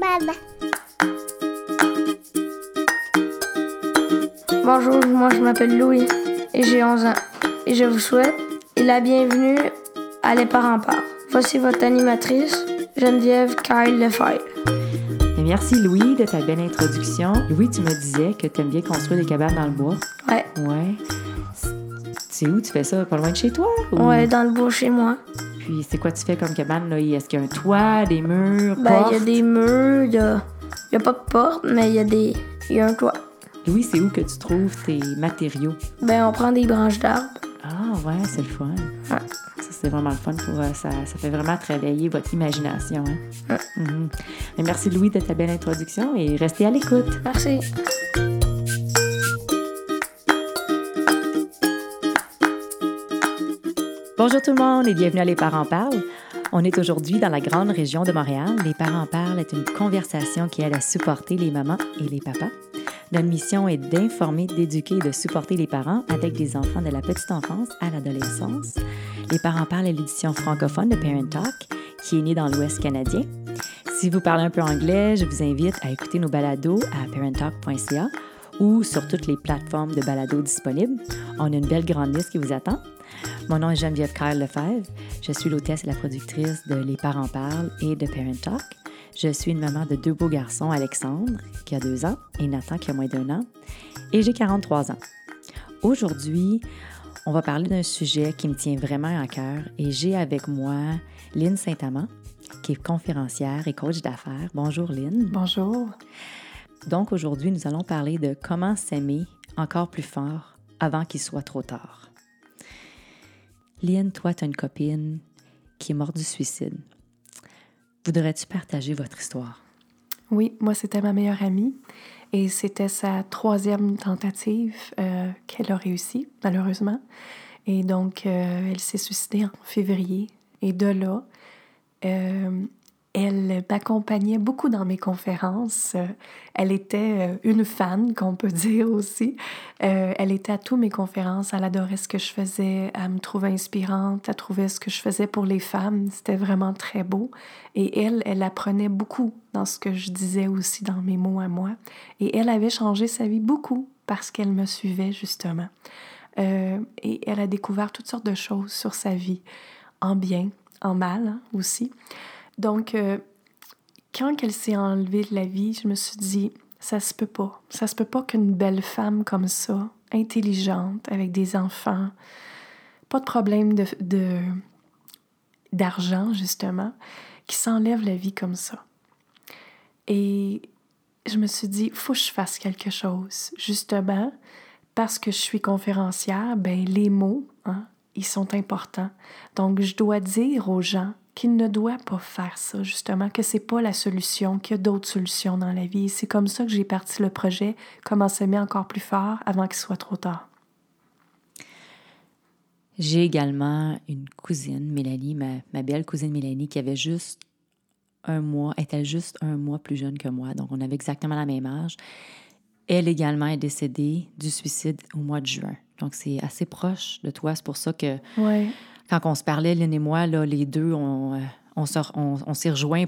Maman. Bonjour, moi je m'appelle Louis et j'ai 11 ans. Et je vous souhaite la bienvenue à Les Parents Parlent. Voici votre animatrice, Geneviève Kyle Lefebvre. Merci Louis de ta belle introduction. Louis, tu me disais que tu aimes bien construire des cabanes dans le bois. Ouais. Ouais. C'est où tu fais ça? Pas loin de chez toi? ou- Ouais, dans le bois chez moi. Puis c'est quoi tu fais comme cabane? là? Est-ce qu'il y a un toit, des murs, Ben, il y a des murs, il y a, y a pas de porte, mais il y a des. Il y a un toit. Louis, c'est où que tu trouves tes matériaux? Ben, on prend des branches d'arbres. Ah ouais, c'est le fun. Ouais. Ça, c'est vraiment le fun. Pour, euh, ça, ça fait vraiment travailler votre imagination. Hein? Mhm. Mais merci Louis de ta belle introduction et restez à l'écoute. Merci. Bonjour tout le monde et bienvenue à Les Parents Parlent. On est aujourd'hui dans la grande région de Montréal. Les Parents Parlent est une conversation qui aide à supporter les mamans et les papas. Notre mission est d'informer, d'éduquer et de supporter les parents avec des enfants de la petite enfance à l'adolescence. Les Parents Parlent est l'édition francophone de Parent Talk qui est née dans l'Ouest canadien. Si vous parlez un peu anglais, je vous invite à écouter nos balados à parenttalk.ca ou sur toutes les plateformes de balados disponibles. On a une belle grande liste qui vous attend. Mon nom est Geneviève Kyle Lefebvre. Je suis l'hôtesse et la productrice de Les Parents Parlent et de Parent Talk. Je suis une maman de deux beaux garçons, Alexandre, qui a deux ans, et Nathan, qui a moins d'un an. Et j'ai 43 ans. Aujourd'hui, on va parler d'un sujet qui me tient vraiment à cœur et j'ai avec moi Lynne Saint-Amand, qui est conférencière et coach d'affaires. Bonjour Lynne. Bonjour. Donc aujourd'hui, nous allons parler de comment s'aimer encore plus fort avant qu'il soit trop tard. Lynn, toi, tu as une copine qui est morte du suicide. Voudrais-tu partager votre histoire? Oui, moi, c'était ma meilleure amie et c'était sa troisième tentative euh, qu'elle a réussi, malheureusement. Et donc, euh, elle s'est suicidée en février. Et de là, euh, elle m'accompagnait beaucoup dans mes conférences. Elle était euh, une fan, qu'on peut dire aussi. Euh, elle était à toutes mes conférences. Elle adorait ce que je faisais. Elle me trouvait inspirante. Elle trouvait ce que je faisais pour les femmes. C'était vraiment très beau. Et elle, elle apprenait beaucoup dans ce que je disais aussi dans mes mots à moi. Et elle avait changé sa vie beaucoup parce qu'elle me suivait justement. Euh, et elle a découvert toutes sortes de choses sur sa vie, en bien, en mal hein, aussi. Donc, euh, quand elle s'est enlevée de la vie, je me suis dit, ça se peut pas. Ça se peut pas qu'une belle femme comme ça, intelligente, avec des enfants, pas de problème de, de- d'argent, justement, qui s'enlève la vie comme ça. Et je me suis dit, faut que je fasse quelque chose. Justement, parce que je suis conférencière, ben les mots, hein, ils sont importants. Donc, je dois dire aux gens qu'ils ne doivent pas faire ça, justement, que c'est pas la solution, qu'il y a d'autres solutions dans la vie. C'est comme ça que j'ai parti le projet, comment s'aimer encore plus fort avant qu'il soit trop tard. J'ai également une cousine, Mélanie, ma, ma belle cousine Mélanie, qui avait juste un mois, était juste un mois plus jeune que moi, donc on avait exactement la même âge. Elle également est décédée du suicide au mois de juin. Donc c'est assez proche de toi. C'est pour ça que Ouais. Quand on se parlait, Lynn et moi, là, les deux, on, euh, on, on- on s'est rejoints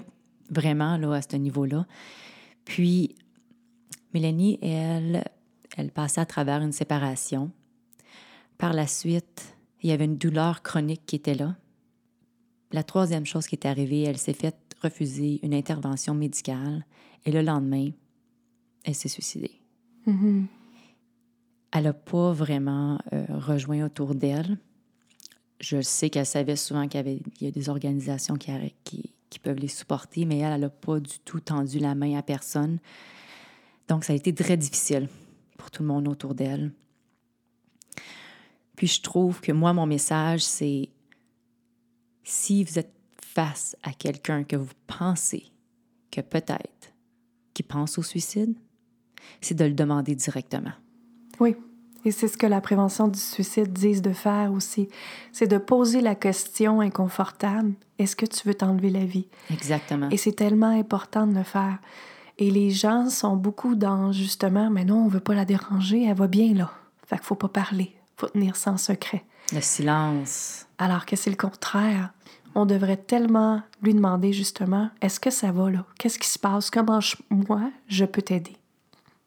vraiment là, à ce niveau-là. Puis, Mélanie, elle, elle passait à travers une séparation. Par la suite, il y avait une douleur chronique qui était là. La troisième chose qui est arrivée, elle s'est faite refuser une intervention médicale et le lendemain, elle s'est suicidée. Mhm. Elle n'a pas vraiment euh, rejoint autour d'elle. Je sais qu'elle savait souvent qu'il y, avait, a des organisations qui peuvent les supporter, mais elle, elle n'a pas du tout tendu la main à personne. Donc, ça a été très difficile pour tout le monde autour d'elle. Puis, je trouve que moi, mon message, c'est si vous êtes face à quelqu'un que vous pensez que peut-être qui pense au suicide, c'est de le demander directement. Oui. Et c'est ce que la prévention du suicide dit de faire aussi. C'est de poser la question inconfortable est-ce que tu veux t'enlever la vie? Exactement. Et c'est tellement important de le faire. Et les gens sont beaucoup dans justement mais non, on veut pas la déranger, elle va bien là. Fait qu'il faut pas parler, faut tenir ça en secret. Le silence. Alors que c'est le contraire. on devrait tellement lui demander justement, est-ce que ça va là? Qu'est-ce qui se passe? Comment moi, je peux t'aider?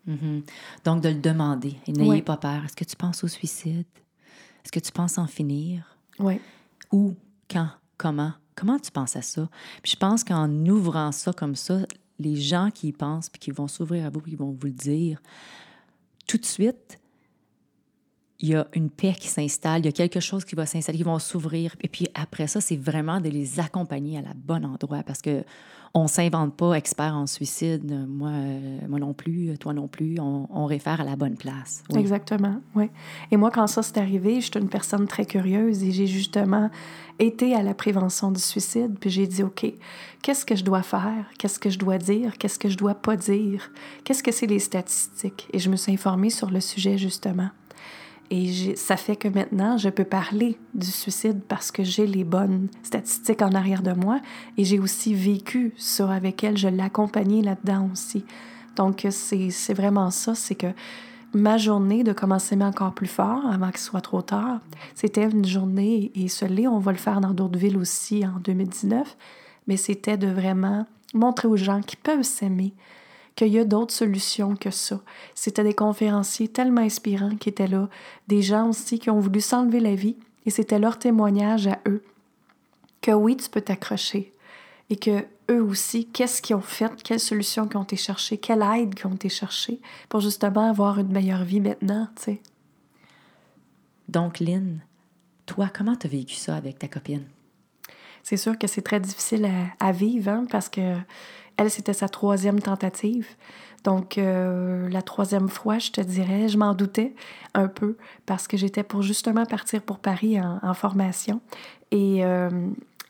Mm-hmm. Donc, de le demander. Et n'ayez pas peur. Est-ce que tu penses au suicide? Est-ce que tu penses en finir? Oui. Où? Quand? Comment? Comment tu penses à ça? Puis je pense qu'en ouvrant ça comme ça, les gens qui y pensent, puis qui vont s'ouvrir à vous, qui vont vous le dire, tout de suite, il y a une paix qui s'installe, il y a quelque chose qui va s'installer, qui vont s'ouvrir. Et puis après ça, c'est vraiment de les accompagner à la bonne endroit parce que on s'invente pas expert en suicide. Moi, euh, moi non plus, toi non plus. On, réfère à la bonne place. Exactement, oui. Et moi, quand ça s'est arrivé, j'étais une personne très curieuse et j'ai justement été à la prévention du suicide. Puis j'ai dit, OK, qu'est-ce que je dois faire? Qu'est-ce que je dois dire? Qu'est-ce que je dois pas dire? Qu'est-ce que c'est les statistiques? Et je me suis informée sur le sujet, justement. Et ça fait que maintenant, je peux parler du suicide parce que j'ai les bonnes statistiques en arrière de moi et j'ai aussi vécu ça avec elle. Je l'ai accompagnée là-dedans aussi. Donc, c'est vraiment ça, c'est que ma journée de commencer encore plus fort avant qu'il soit trop tard, c'était une journée, et ce l'est, on va le faire dans d'autres villes aussi en 2019, mais c'était de vraiment montrer aux gens qui peuvent s'aimer, qu'il y a d'autres solutions que ça. C'était des conférenciers tellement inspirants qui étaient là, des gens aussi qui ont voulu s'enlever la vie, et c'était leur témoignage à eux que oui, tu peux t'accrocher, et que eux aussi, qu'est-ce qu'ils ont fait, quelles solutions qu'ils ont été chercher, quelle aide qu'ils ont été chercher pour justement avoir une meilleure vie maintenant, tu sais. Donc, Lynn, toi, comment tu as vécu ça avec ta copine? C'est sûr que c'est très difficile à, vivre, hein, parce que c'était sa troisième tentative. Donc, euh, la troisième fois, je te dirais, je m'en doutais un peu parce que j'étais pour justement partir pour Paris en, formation. Et euh,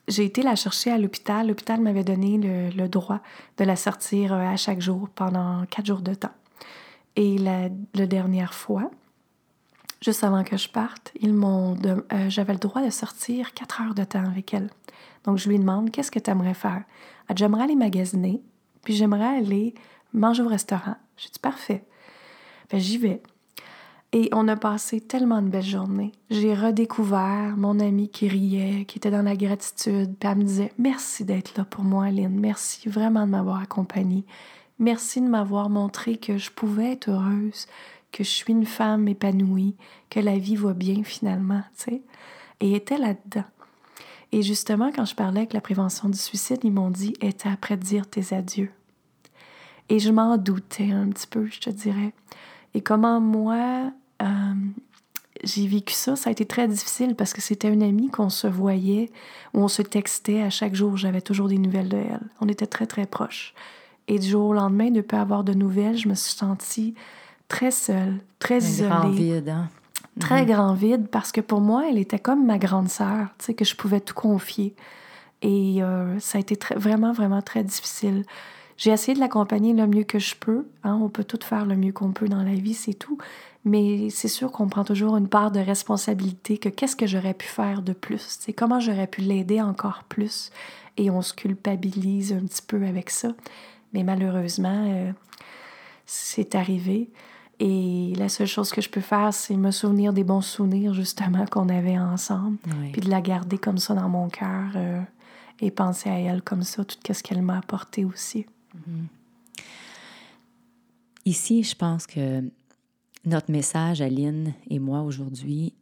j'ai été la chercher à l'hôpital. L'hôpital m'avait donné le, droit de la sortir euh, à chaque jour pendant quatre jours de temps. Et la, dernière fois, juste avant que je parte, ils m'ont j'avais le droit de sortir quatre heures de temps avec elle. Donc, je lui demande Qu'est-ce que tu aimerais faire? J'aimerais aller magasiner, puis j'aimerais aller manger au restaurant. J'ai dit Parfait. Ben, j'y vais. Et on a passé tellement de belles journées. J'ai redécouvert mon amie qui riait, qui était dans la gratitude. Puis elle me disait Merci d'être là pour moi, Aline. Merci vraiment de m'avoir accompagnée. Merci de m'avoir montré que je pouvais être heureuse, que je suis une femme épanouie, que la vie va bien finalement, tu sais. Et était là-dedans. Et justement, quand je parlais avec la prévention du suicide, ils m'ont dit était après de dire tes adieux? Et je m'en doutais un petit peu, je te dirais. Et comment moi, euh, j'ai vécu ça, ça a été très difficile parce que c'était une amie qu'on se voyait, où on se textait à chaque jour. J'avais toujours des nouvelles de elle. On était très, très proches. Et du jour au lendemain, de ne pas avoir de nouvelles, je me suis sentie très seule, très isolée. Hein? Très mhm. grand vide parce que pour moi, elle était comme ma grande sœur, tu sais, que je pouvais tout confier. Et euh, ça a été très, vraiment, vraiment très difficile. J'ai essayé de l'accompagner le mieux que je peux. Hein. On peut tout faire le mieux qu'on peut dans la vie, c'est tout. Mais c'est sûr qu'on prend toujours une part de responsabilité que qu'est-ce que j'aurais pu faire de plus? C'est comment j'aurais pu l'aider encore plus? Et on se culpabilise un petit peu avec ça. Mais malheureusement, euh, c'est arrivé. Et la seule chose que je peux faire, c'est me souvenir des bons souvenirs, justement, qu'on avait ensemble, puis de la garder comme ça dans mon cœur euh, et penser à elle comme ça, tout ce qu'elle m'a apporté aussi. Mm-hmm. Ici, je pense que notre message, Aline et moi, aujourd'hui,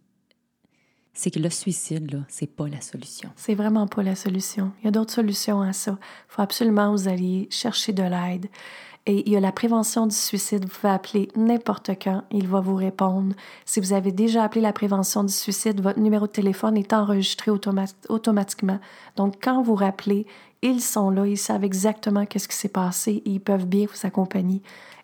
c'est que le suicide, là, c'est pas la solution. C'est vraiment pas la solution. Il y a d'autres solutions à ça. Il faut absolument que vous alliez chercher de l'aide. Et il y a la prévention du suicide. Vous pouvez appeler n'importe quand. Il va vous répondre. Si vous avez déjà appelé la prévention du suicide, votre numéro de téléphone est enregistré automatiquement. Donc, quand vous rappelez, ils sont là, ils savent exactement qu'est-ce qui s'est passé et ils peuvent bien vous accompagner.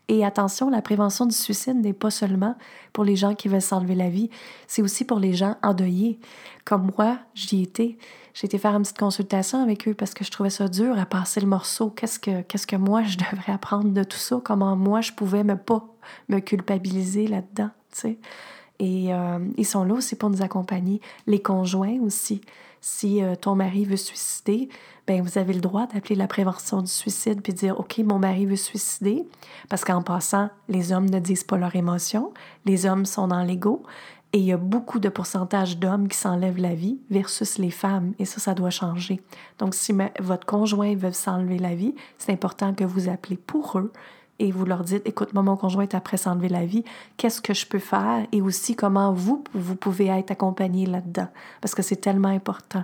Et attention, la prévention du suicide n'est pas seulement pour les gens qui veulent s'enlever la vie, c'est aussi pour les gens endeuillés. Comme moi, j'y étais. J'ai été faire une petite consultation avec eux parce que je trouvais ça dur à passer le morceau. Qu'est-ce que, qu'est-ce que moi, je devrais apprendre de tout ça? Comment moi, je pouvais me pas me culpabiliser là-dedans? Et euh, ils sont là aussi pour nous accompagner. Les conjoints aussi. Si euh, ton mari veut suicider, ben vous avez le droit d'appeler la prévention du suicide puis dire OK, mon mari veut suicider parce qu'en passant, les hommes ne disent pas leurs émotions, les hommes sont dans l'ego Et il y a beaucoup de pourcentage d'hommes qui s'enlèvent la vie versus les femmes. Et ça, ça doit changer. Donc, si votre conjoint veut s'enlever la vie, c'est important que vous appelez pour eux et vous leur dites, écoute, moi, mon conjoint est après s'enlever la vie, qu'est-ce que je peux faire et aussi comment vous, vous pouvez être accompagné là-dedans, parce que c'est tellement important.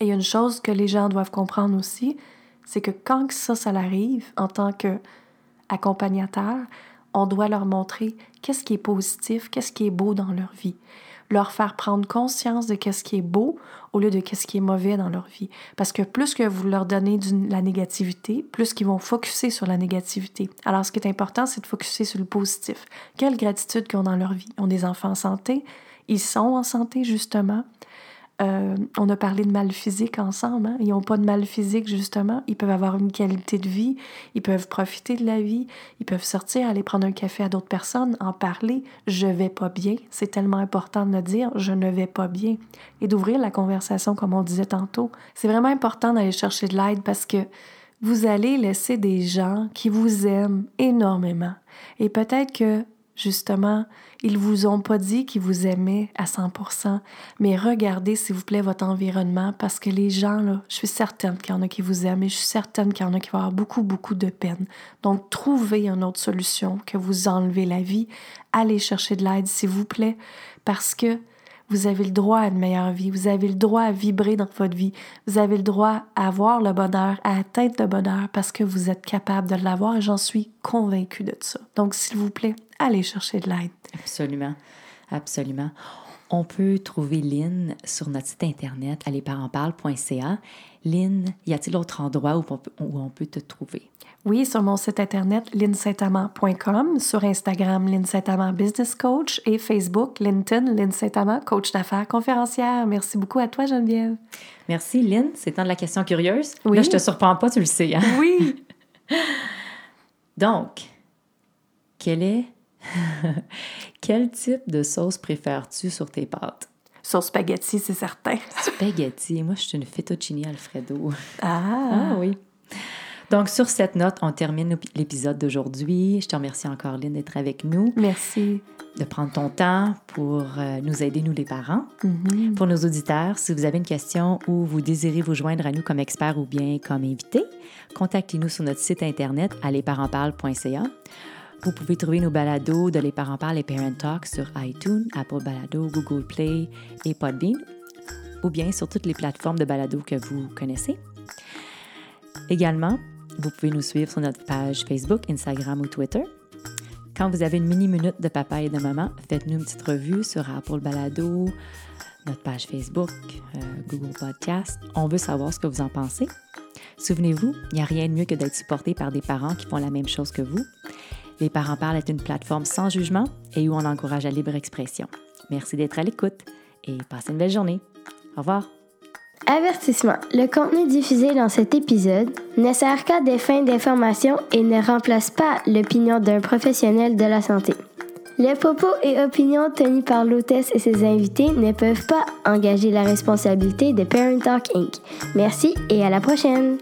Et il y a une chose que les gens doivent comprendre aussi, c'est que quand ça, ça arrive en tant qu'accompagnateur, on doit leur montrer qu'est-ce qui est positif, qu'est-ce qui est beau dans leur vie leur faire prendre conscience de qu'est-ce qui est beau au lieu de qu'est-ce qui est mauvais dans leur vie. Parce que plus que vous leur donnez de la négativité, plus qu'ils vont focuser sur la négativité. Alors, ce qui est important, c'est de focuser sur le positif. Quelle gratitude qu'ils ont dans leur vie. Ils ont des enfants en santé. Ils sont en santé, justement. Euh, on a parlé de mal physique ensemble. Hein? Ils n'ont pas de mal physique, justement. Ils peuvent avoir une qualité de vie. Ils peuvent profiter de la vie. Ils peuvent sortir, aller prendre un café à d'autres personnes, en parler. Je vais pas bien. C'est tellement important de le dire. Je ne vais pas bien. Et d'ouvrir la conversation, comme on disait tantôt. C'est vraiment important d'aller chercher de l'aide parce que vous allez laisser des gens qui vous aiment énormément. Et peut-être que justement, ils vous ont pas dit qu'ils vous aimaient à 100%, mais regardez s'il vous plaît votre environnement parce que les gens là, je suis certaine qu'il y en a qui vous aiment et je suis certaine qu'il y en a qui vont avoir beaucoup beaucoup de peine. Donc trouvez une autre solution que vous enlevez la vie, allez chercher de l'aide s'il vous plaît parce que vous avez le droit à une meilleure vie, vous avez le droit à vibrer dans votre vie, vous avez le droit à avoir le bonheur, à atteindre le bonheur parce que vous êtes capable de l'avoir et j'en suis convaincue de ça. Donc, s'il vous plaît, allez chercher de l'aide. Absolument, absolument. On peut trouver Lynn sur notre site internet allezparentsparle.ca. Lynn, y a-t-il autre endroit où on peut te trouver? Oui, sur mon site internet linsaintamant.com, sur Instagram Lynn Business Coach et Facebook LinkedIn Lynn coach d'affaires conférencière. Merci beaucoup à toi Geneviève. Merci Lynn, c'est temps de la question curieuse. Oui. Là, je te surprends pas, tu le sais. Hein? Oui. Donc, quel est quel type de sauce préfères-tu sur tes pâtes? Sauce spaghetti, c'est certain. spaghetti. Moi, je suis une fettuccine Alfredo. Ah, ah oui. Donc, sur cette note, on termine l'épisode d'aujourd'hui. Je te remercie encore, Lynn, d'être avec nous. Merci. De prendre ton temps pour euh, nous aider, nous les parents. Mm-hmm. Pour nos auditeurs, si vous avez une question ou vous désirez vous joindre à nous comme expert ou bien comme invité, contactez-nous sur notre site internet allezparentsparle.ca. Vous pouvez trouver nos balados de Les Parents Parlent et Parent Talk sur iTunes, Apple Balado, Google Play et Podbean, ou bien sur toutes les plateformes de balado que vous connaissez. Également, vous pouvez nous suivre sur notre page Facebook, Instagram ou Twitter. Quand vous avez une mini-minute de papa et de maman, faites-nous une petite revue sur Apple Balado, notre page Facebook, euh, Google Podcast. On veut savoir ce que vous en pensez. Souvenez-vous, il n'y a rien de mieux que d'être supporté par des parents qui font la même chose que vous. Les Parents Parlent est une plateforme sans jugement et où on encourage la libre expression. Merci d'être à l'écoute et passez une belle journée. Au revoir. Avertissement. Le contenu diffusé dans cet épisode ne sert qu'à des fins d'information et ne remplace pas l'opinion d'un professionnel de la santé. Les propos et opinions tenus par l'hôtesse et ses invités ne peuvent pas engager la responsabilité de Parent Talk Inc. Merci et à la prochaine!